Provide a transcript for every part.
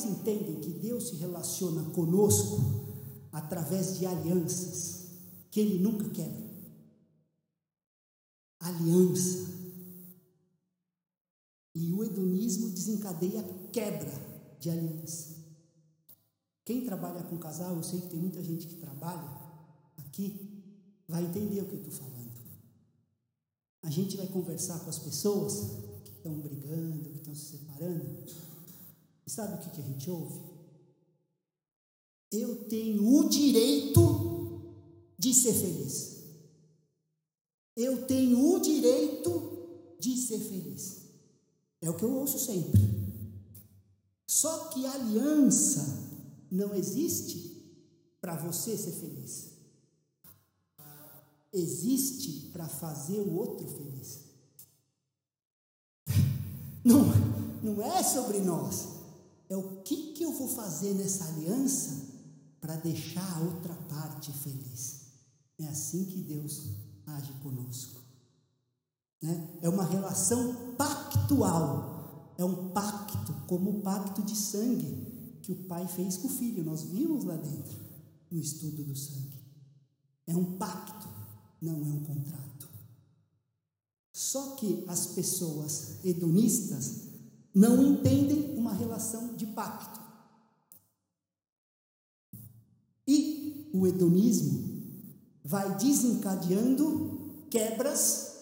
vocês entendem que Deus se relaciona conosco através de alianças que Ele nunca quebra? Aliança. E o hedonismo desencadeia quebra de aliança. Quem trabalha com casal, eu sei que tem muita gente que trabalha aqui, vai entender o que eu estou falando. A gente vai conversar com as pessoas que estão brigando, que estão se separando. Sabe o que, que a gente ouve? Eu tenho o direito de ser feliz. Eu tenho o direito de ser feliz. É o que eu ouço sempre. Só que aliança não existe para você ser feliz existe para fazer o outro feliz. Não, não é sobre nós. É o que, que eu vou fazer nessa aliança para deixar a outra parte feliz. É assim que Deus age conosco. Né? É uma relação pactual. É um pacto, como o pacto de sangue que o pai fez com o filho. Nós vimos lá dentro, no estudo do sangue. É um pacto não é um contrato. Só que as pessoas hedonistas não entendem uma relação de pacto. E o hedonismo vai desencadeando quebras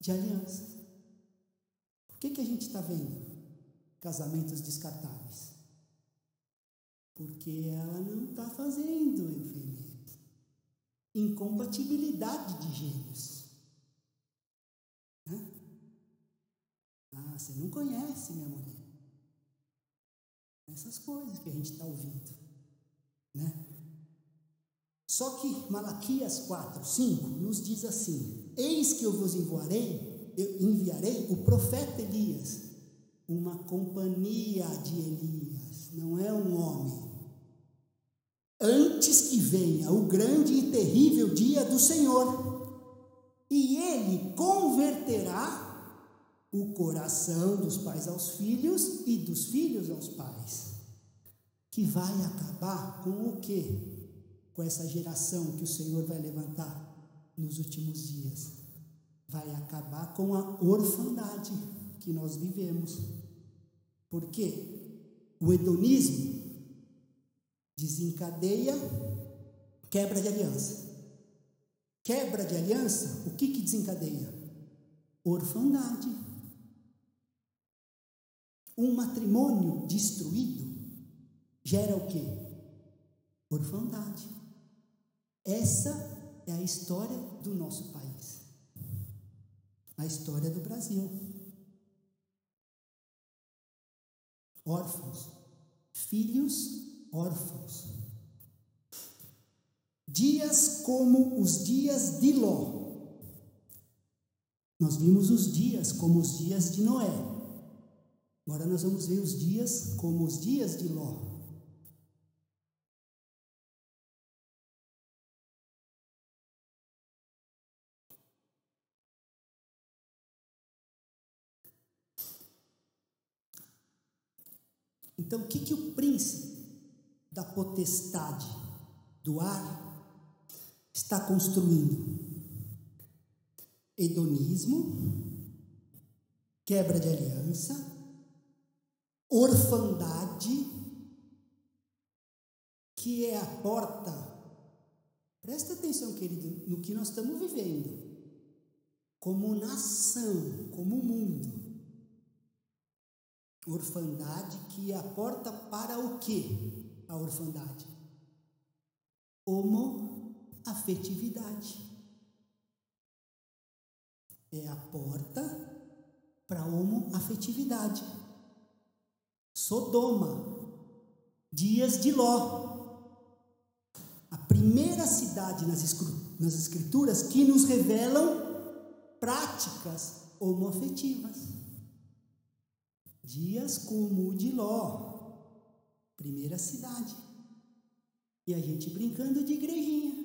de alianças. Por que, que a gente está vendo casamentos descartáveis? Porque ela não está fazendo eu feliz incompatibilidade de gênios. Ah, você não conhece minha mulher. Essas coisas que a gente está ouvindo. Né? Só que Malaquias 4, 5 nos diz assim: Eis que eu vos enviarei, eu enviarei o profeta Elias, uma companhia de Elias, não é um homem antes que venha o grande e terrível dia do Senhor, e ele converterá o coração dos pais aos filhos e dos filhos aos pais, que vai acabar com o quê? Com essa geração que o Senhor vai levantar nos últimos dias. Vai acabar com a orfandade que nós vivemos. Por quê? O hedonismo desencadeia quebra de aliança. Quebra de aliança, o que, que desencadeia? Orfandade. Um matrimônio destruído gera o quê? Orfandade. Essa é a história do nosso país. A história do Brasil. Órfãos, filhos órfãos. Dias como os dias de Ló. Nós vimos os dias como os dias de Noé. Agora nós vamos ver os dias como os dias de Ló. Então, o que, que o príncipe da potestade do ar está construindo hedonismo, quebra de aliança, orfandade, que é a porta. Presta atenção, querido, no que nós estamos vivendo, como nação, como mundo. Orfandade que é a porta para o quê? a orfandade? Homoafetividade. É a porta para a homoafetividade. Sodoma, dias de Ló. A primeira cidade nas escrituras que nos revelam práticas homoafetivas. Dias como o de Ló, Primeira cidade. E a gente brincando de igrejinha.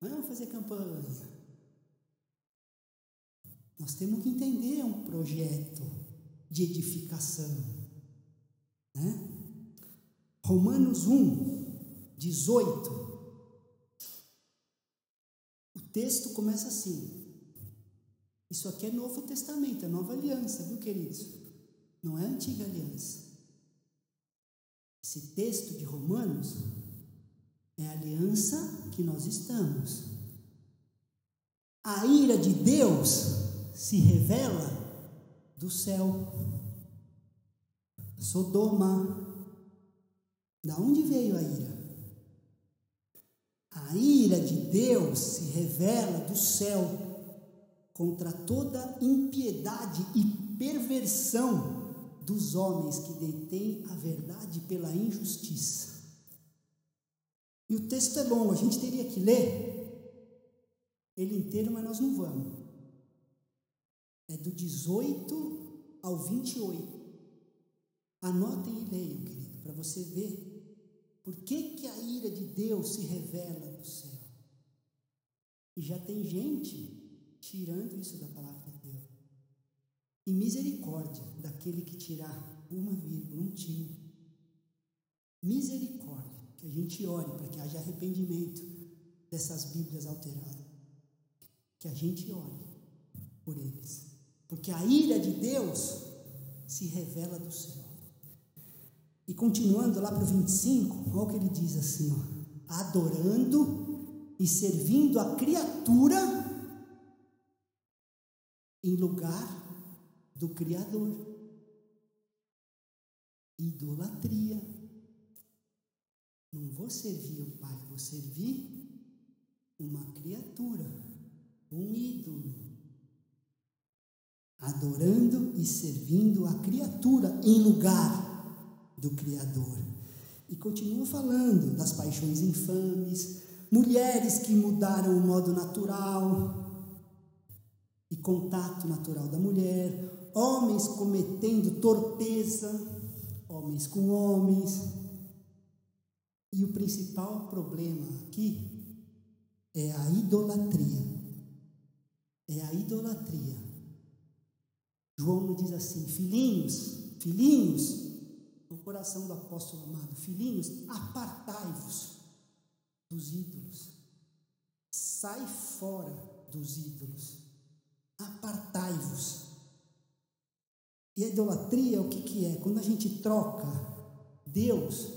Vamos fazer campanha. Nós temos que entender um projeto de edificação. Né? Romanos 1, 18. O texto começa assim. Isso aqui é Novo Testamento, é nova aliança, viu, queridos? Não é antiga aliança. Esse texto de Romanos é a aliança que nós estamos. A ira de Deus se revela do céu. Sodoma. Da onde veio a ira? A ira de Deus se revela do céu contra toda impiedade e perversão dos homens que detêm a verdade pela injustiça. E o texto é longo, a gente teria que ler ele inteiro, mas nós não vamos. É do 18 ao 28. Anotem e leiam, querido, para você ver por que, que a ira de Deus se revela do céu. E já tem gente tirando isso da palavra de Deus. E misericórdia daquele que tirar uma vírgula, um tio. Misericórdia, que a gente ore para que haja arrependimento dessas Bíblias alteradas. Que a gente ore por eles. Porque a ira de Deus se revela do céu. E continuando lá para o 25, olha o que ele diz assim: ó, adorando e servindo a criatura em lugar do Criador. Idolatria. Não vou servir o Pai, vou servir uma criatura, um ídolo. Adorando e servindo a criatura em lugar do Criador. E continua falando das paixões infames, mulheres que mudaram o modo natural, e contato natural da mulher, homens cometendo torpeza, homens com homens. E o principal problema aqui é a idolatria. É a idolatria. João diz assim: filhinhos, filhinhos, coração do apóstolo amado, filhinhos, apartai-vos dos ídolos. Sai fora dos ídolos apartai-vos. E a idolatria, o que, que é? Quando a gente troca Deus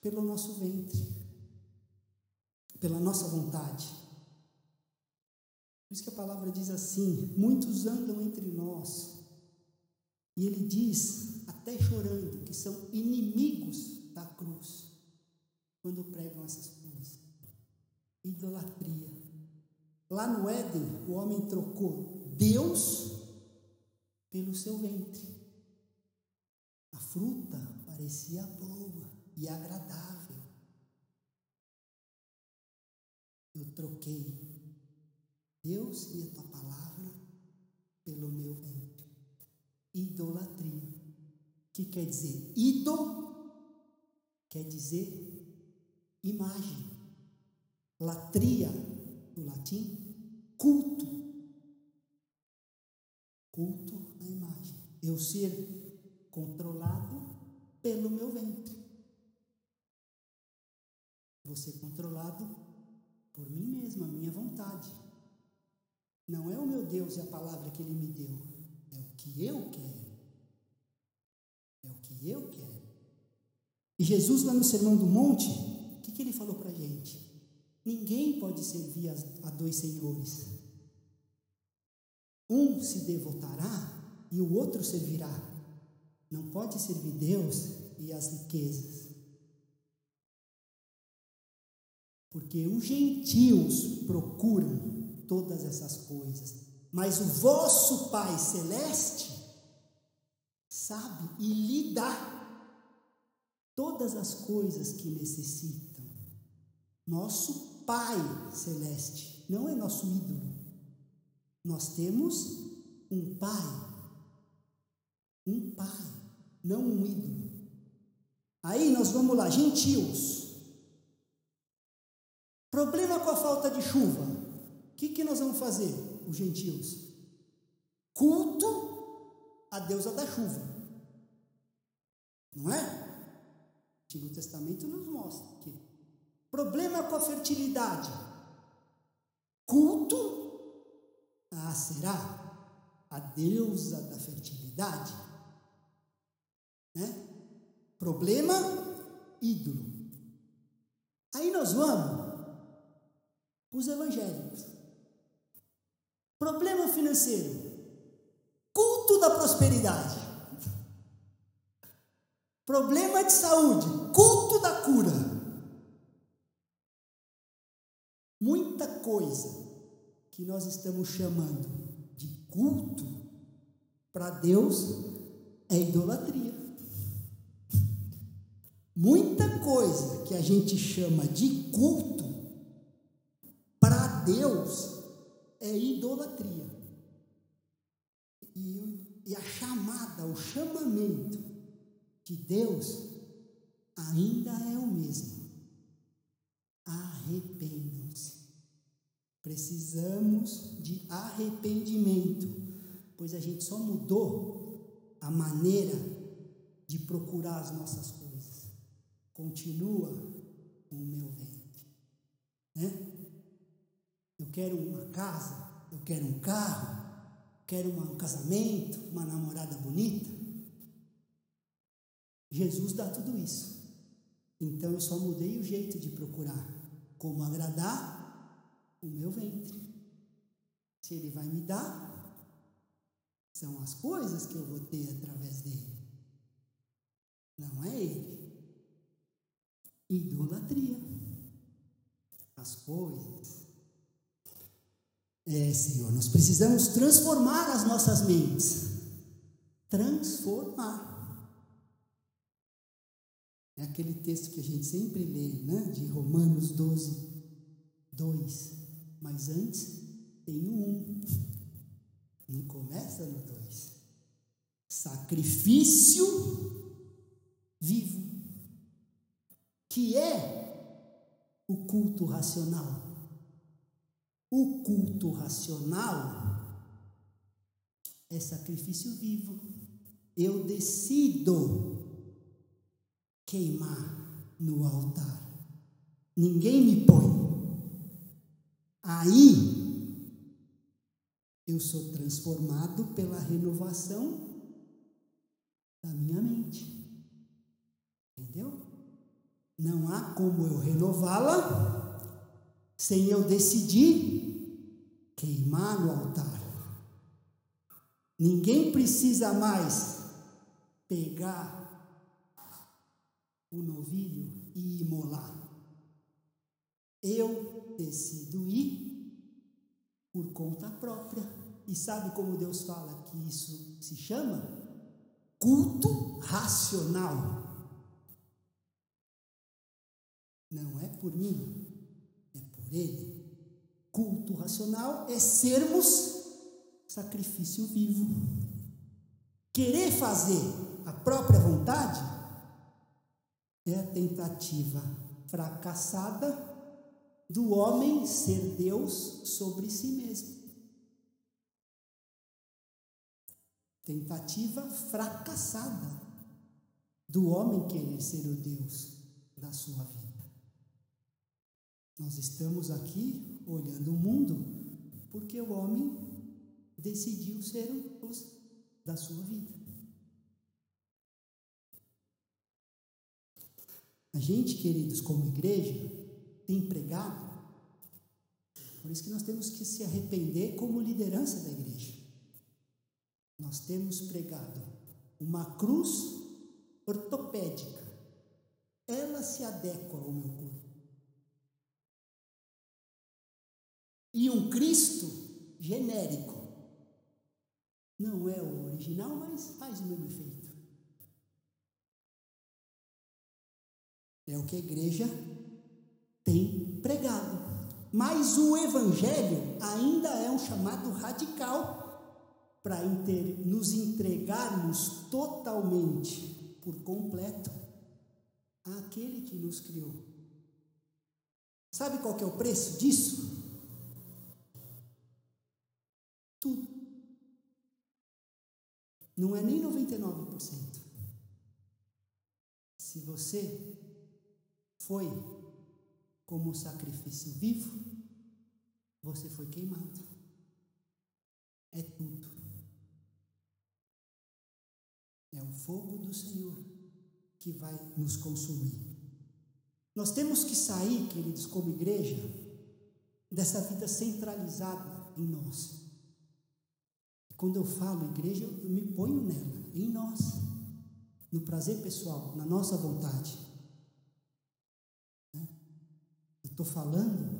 pelo nosso ventre, pela nossa vontade. Por isso que a palavra diz assim: muitos andam entre nós, e ele diz, até chorando, que são inimigos da cruz, quando pregam essas coisas. Idolatria. Lá no Éden, o homem trocou Deus pelo seu ventre. A fruta parecia boa e agradável. Eu troquei Deus e a tua palavra pelo meu ventre. Idolatria. Que quer dizer? Ido quer dizer imagem. Latria no latim, culto. Culto na imagem. Eu ser controlado pelo meu ventre. Você controlado por mim mesmo, a minha vontade. Não é o meu Deus e a palavra que Ele me deu, é o que eu quero. Que eu quero. E Jesus, lá no Sermão do Monte, o que, que ele falou para a gente? Ninguém pode servir a dois senhores. Um se devotará e o outro servirá. Não pode servir Deus e as riquezas. Porque os gentios procuram todas essas coisas, mas o vosso Pai celeste sabe e lhe dá todas as coisas que necessitam. Nosso Pai celeste, não é nosso ídolo. Nós temos um Pai. Um Pai, não um ídolo. Aí nós vamos lá, gentios. Problema com a falta de chuva. O que, que nós vamos fazer, os gentios? Culto a deusa da chuva. Não é? O Antigo Testamento nos mostra que problema com a fertilidade. Culto a será a deusa da fertilidade. Né? Problema, ídolo. Aí nós vamos para os evangélicos. Problema financeiro. Culto da prosperidade. Problema de saúde. Culto da cura. Muita coisa que nós estamos chamando de culto para Deus é idolatria. Muita coisa que a gente chama de culto para Deus é idolatria. E, e a chamada, o chamamento de Deus ainda é o mesmo. Arrependam-se. Precisamos de arrependimento, pois a gente só mudou a maneira de procurar as nossas coisas continua o meu ventre. Né? Eu quero uma casa, eu quero um carro, quero um casamento, uma namorada bonita. Jesus dá tudo isso. Então eu só mudei o jeito de procurar como agradar o meu ventre. Se ele vai me dar, são as coisas que eu vou ter através dele. Não é ele idolatria. As coisas. É, Senhor, nós precisamos transformar as nossas mentes. Transformar. É aquele texto que a gente sempre lê, né? De Romanos 12, 2. Mas antes tem o 1. Não começa no 2. Sacrifício vivo que é o culto racional. O culto racional é sacrifício vivo. Eu decido queimar no altar. Ninguém me põe. Aí eu sou transformado pela renovação da minha mente. Entendeu? Não há como eu renová-la sem eu decidir queimar no altar. Ninguém precisa mais pegar o novilho e imolar. Eu decido ir por conta própria. E sabe como Deus fala que isso se chama? Culto racional. Não é por mim, é por Ele. Culto racional é sermos sacrifício vivo. Querer fazer a própria vontade é a tentativa fracassada do homem ser Deus sobre si mesmo. Tentativa fracassada do homem querer ser o Deus da sua vida. Nós estamos aqui olhando o mundo porque o homem decidiu ser o Deus da sua vida. A gente, queridos, como igreja, tem pregado, por isso que nós temos que se arrepender como liderança da igreja. Nós temos pregado uma cruz ortopédica, ela se adequa ao meu corpo. e um Cristo genérico. Não é o original, mas faz o mesmo efeito. É o que a igreja tem pregado. Mas o Evangelho ainda é um chamado radical para nos entregarmos totalmente, por completo, àquele que nos criou. Sabe qual que é o preço disso? Tudo. Não é nem 99%. Se você foi como sacrifício vivo, você foi queimado. É tudo. É o fogo do Senhor que vai nos consumir. Nós temos que sair, queridos, como igreja, dessa vida centralizada em nós. Quando eu falo igreja, eu me ponho nela, em nós, no prazer pessoal, na nossa vontade. Estou falando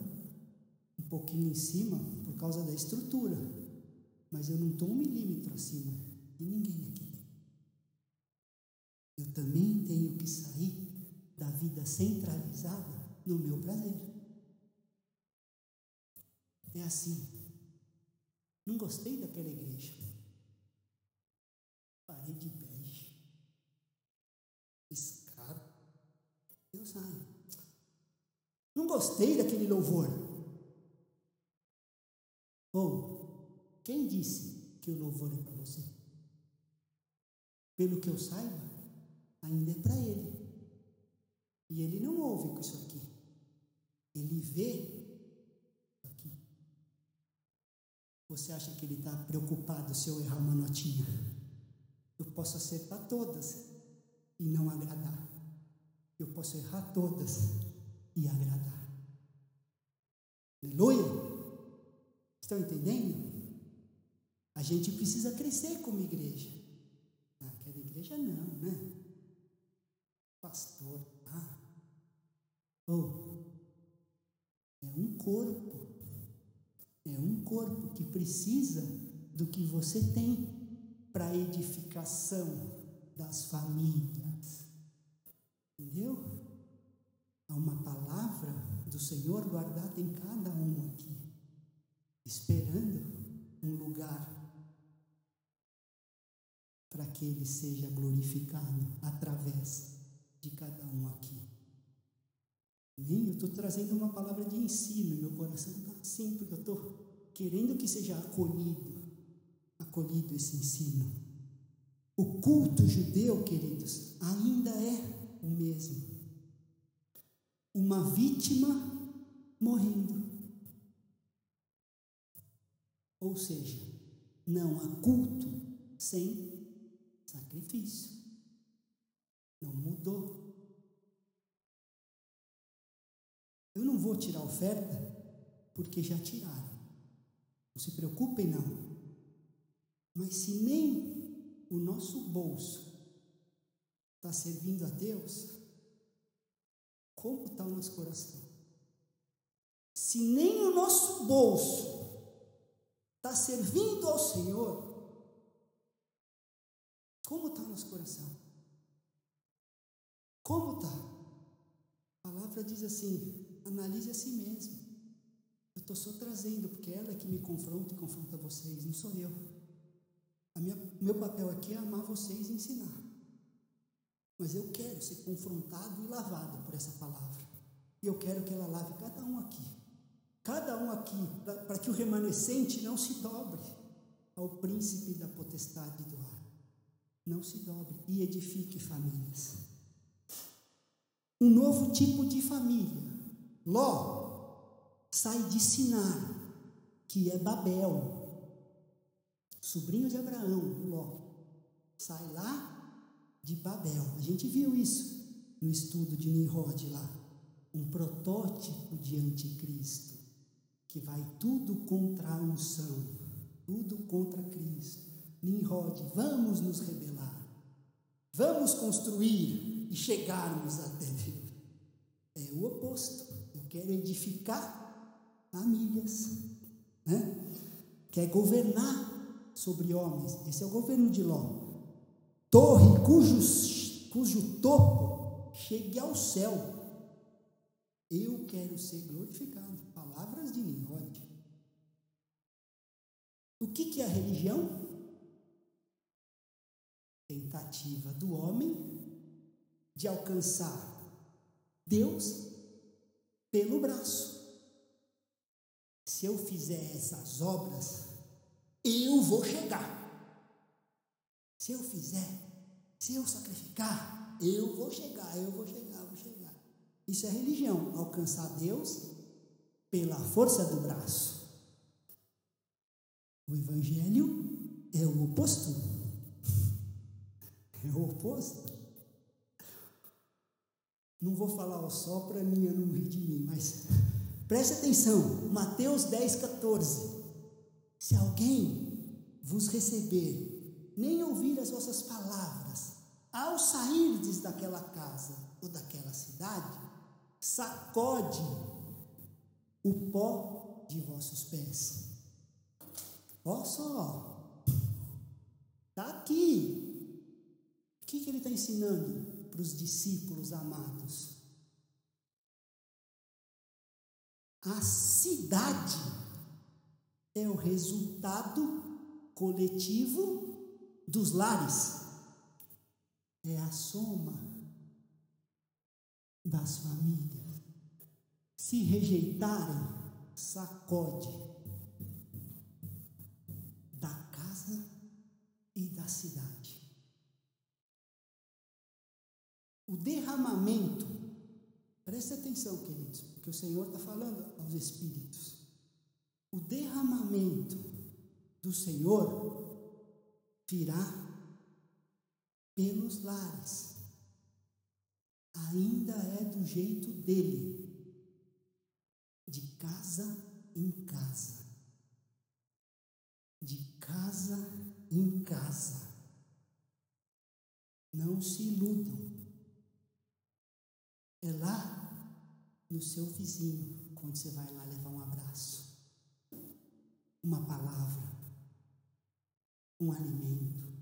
um pouquinho em cima por causa da estrutura, mas eu não estou um milímetro acima de ninguém aqui. Eu também tenho que sair da vida centralizada no meu prazer. É assim. Não gostei daquela igreja. Parede bege. Gostei daquele louvor. Ou, quem disse que o louvor é para você? Pelo que eu saiba, ainda é para ele. E ele não ouve com isso aqui. Ele vê aqui. Você acha que ele está preocupado se eu errar uma notinha? Eu posso acertar todas e não agradar. Eu posso errar todas e agradar. Aleluia! Estão entendendo? A gente precisa crescer como igreja. Naquela igreja não, né? Pastor, ah, oh, é um corpo. É um corpo que precisa do que você tem para edificação das famílias. Entendeu? Há uma palavra do Senhor guardada em cada um aqui, esperando um lugar para que ele seja glorificado através de cada um aqui. Amém? Eu estou trazendo uma palavra de ensino meu coração está assim, porque eu estou querendo que seja acolhido, acolhido esse ensino. O culto judeu, queridos, ainda é o mesmo. Uma vítima morrendo. Ou seja, não há culto sem sacrifício. Não mudou. Eu não vou tirar oferta porque já tiraram. Não se preocupem, não. Mas se nem o nosso bolso está servindo a Deus, como está o nosso coração? Se nem o nosso bolso está servindo ao Senhor, como está o nosso coração? Como está? A palavra diz assim: analise a si mesmo. Eu estou só trazendo, porque ela é que me confronta e confronta vocês, não sou eu. Minha, meu papel aqui é amar vocês e ensinar. Mas eu quero ser confrontado e lavado por essa palavra. E eu quero que ela lave cada um aqui. Cada um aqui, para que o remanescente não se dobre ao príncipe da potestade do ar. Não se dobre e edifique famílias um novo tipo de família. Ló sai de Sinar, que é Babel, sobrinho de Abraão, Ló. Sai lá de Babel. A gente viu isso no estudo de Nimrod lá. Um protótipo de anticristo, que vai tudo contra a unção, tudo contra Cristo. Nimrod, vamos nos rebelar, vamos construir e chegarmos até Deus. É o oposto. Eu quero edificar famílias, né? quer governar sobre homens. Esse é o governo de Ló. Torre cujo, cujo topo chegue ao céu. Eu quero ser glorificado. Palavras de Nimrod. O que, que é a religião? Tentativa do homem de alcançar Deus pelo braço. Se eu fizer essas obras, eu vou chegar. Se eu fizer, se eu sacrificar, Eu vou chegar, eu vou chegar, eu vou chegar. Isso é religião, alcançar Deus pela força do braço. O Evangelho é o oposto. É o oposto. Não vou falar o só para mim eu não rir de mim, mas preste atenção, Mateus 10, 14. Se alguém vos receber, nem ouvir as vossas palavras, ao sairdes daquela casa ou daquela cidade, sacode o pó de vossos pés. Olha só, está aqui. O que, que ele está ensinando? para os discípulos amados. A cidade é o resultado coletivo dos lares, é a soma das famílias. Se rejeitarem, sacode da casa e da cidade. O derramamento, preste atenção, queridos, porque o Senhor está falando aos espíritos. O derramamento do Senhor virá pelos lares. Ainda é do jeito dele, de casa em casa. De casa em casa. Não se iludam. É lá no seu vizinho, quando você vai lá levar um abraço, uma palavra, um alimento,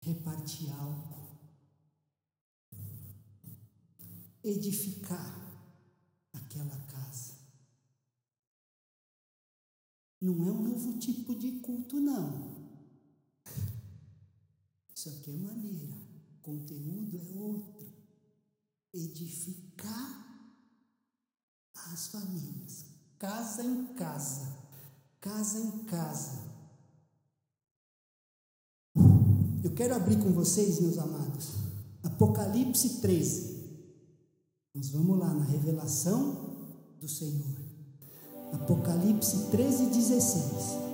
repartir algo, edificar aquela casa. Não é um novo tipo de culto, não. Isso aqui é maneira, conteúdo é outro edificar as famílias, casa em casa, casa em casa. Eu quero abrir com vocês, meus amados, Apocalipse 13. Nós vamos lá na revelação do Senhor. Apocalipse 13, 16.